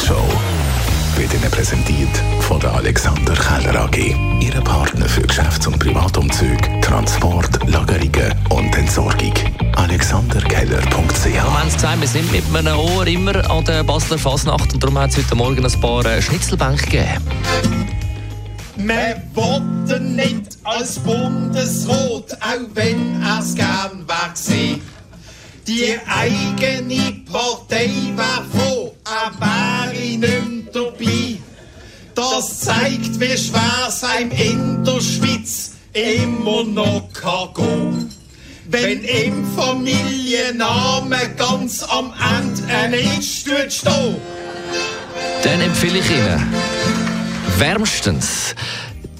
Morgenshow wird Ihnen präsentiert von der Alexander Keller AG. Ihre Partner für Geschäfts- und Privatumzüge, Transport, Lagerungen und Entsorgung. AlexanderKeller.ch Wir haben es gesagt, wir sind mit einem Ohr immer an der Basler Fasnacht und darum hat es heute Morgen ein paar äh, Schnitzelbänke gegeben. Wir wollten nicht als Bundesrat, auch wenn er's gern wär gewesen. Die eigene Partei wär froh, er Das zeigt, wie schwer's einem in der Schweiz immer noch kann gehen. Wenn im Familiennamen ganz am Ende ein Itch steht, Dann empfehle ich Ihnen wärmstens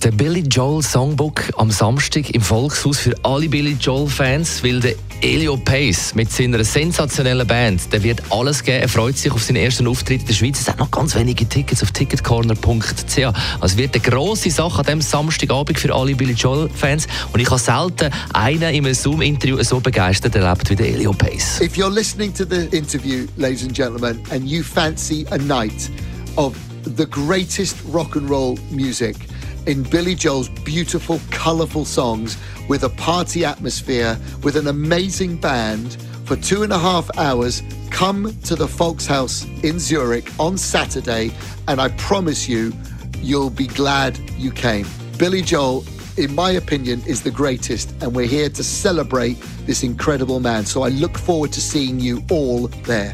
der Billy Joel Songbook am Samstag im Volkshaus für alle Billy Joel Fans, weil der Elio Pace mit seiner sensationellen Band, der wird alles geben. Er freut sich auf seinen ersten Auftritt in der Schweiz. Es hat noch ganz wenige Tickets auf ticketcorner.ch. Also es wird eine grosse Sache an diesem Samstagabend für alle Billy Joel Fans. Und ich habe selten einen in einem Zoom-Interview so begeistert erlebt wie Elio Pace. If you're listening to the interview, ladies and gentlemen, and you fancy a night of the greatest rock and roll music in Billy Joel's beautiful, colourful songs with a party atmosphere, with an amazing band for two and a half hours, come to the Volkshaus in Zurich on Saturday, and I promise you, you'll be glad you came. Billy Joel in my opinion, is the greatest, and we're here to celebrate this incredible man. So I look forward to seeing you all there.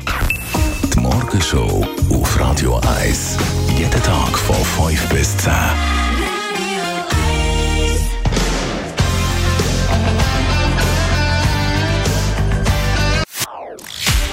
Die Morgenshow auf Radio 1. Jeden Tag von 5 bis 10.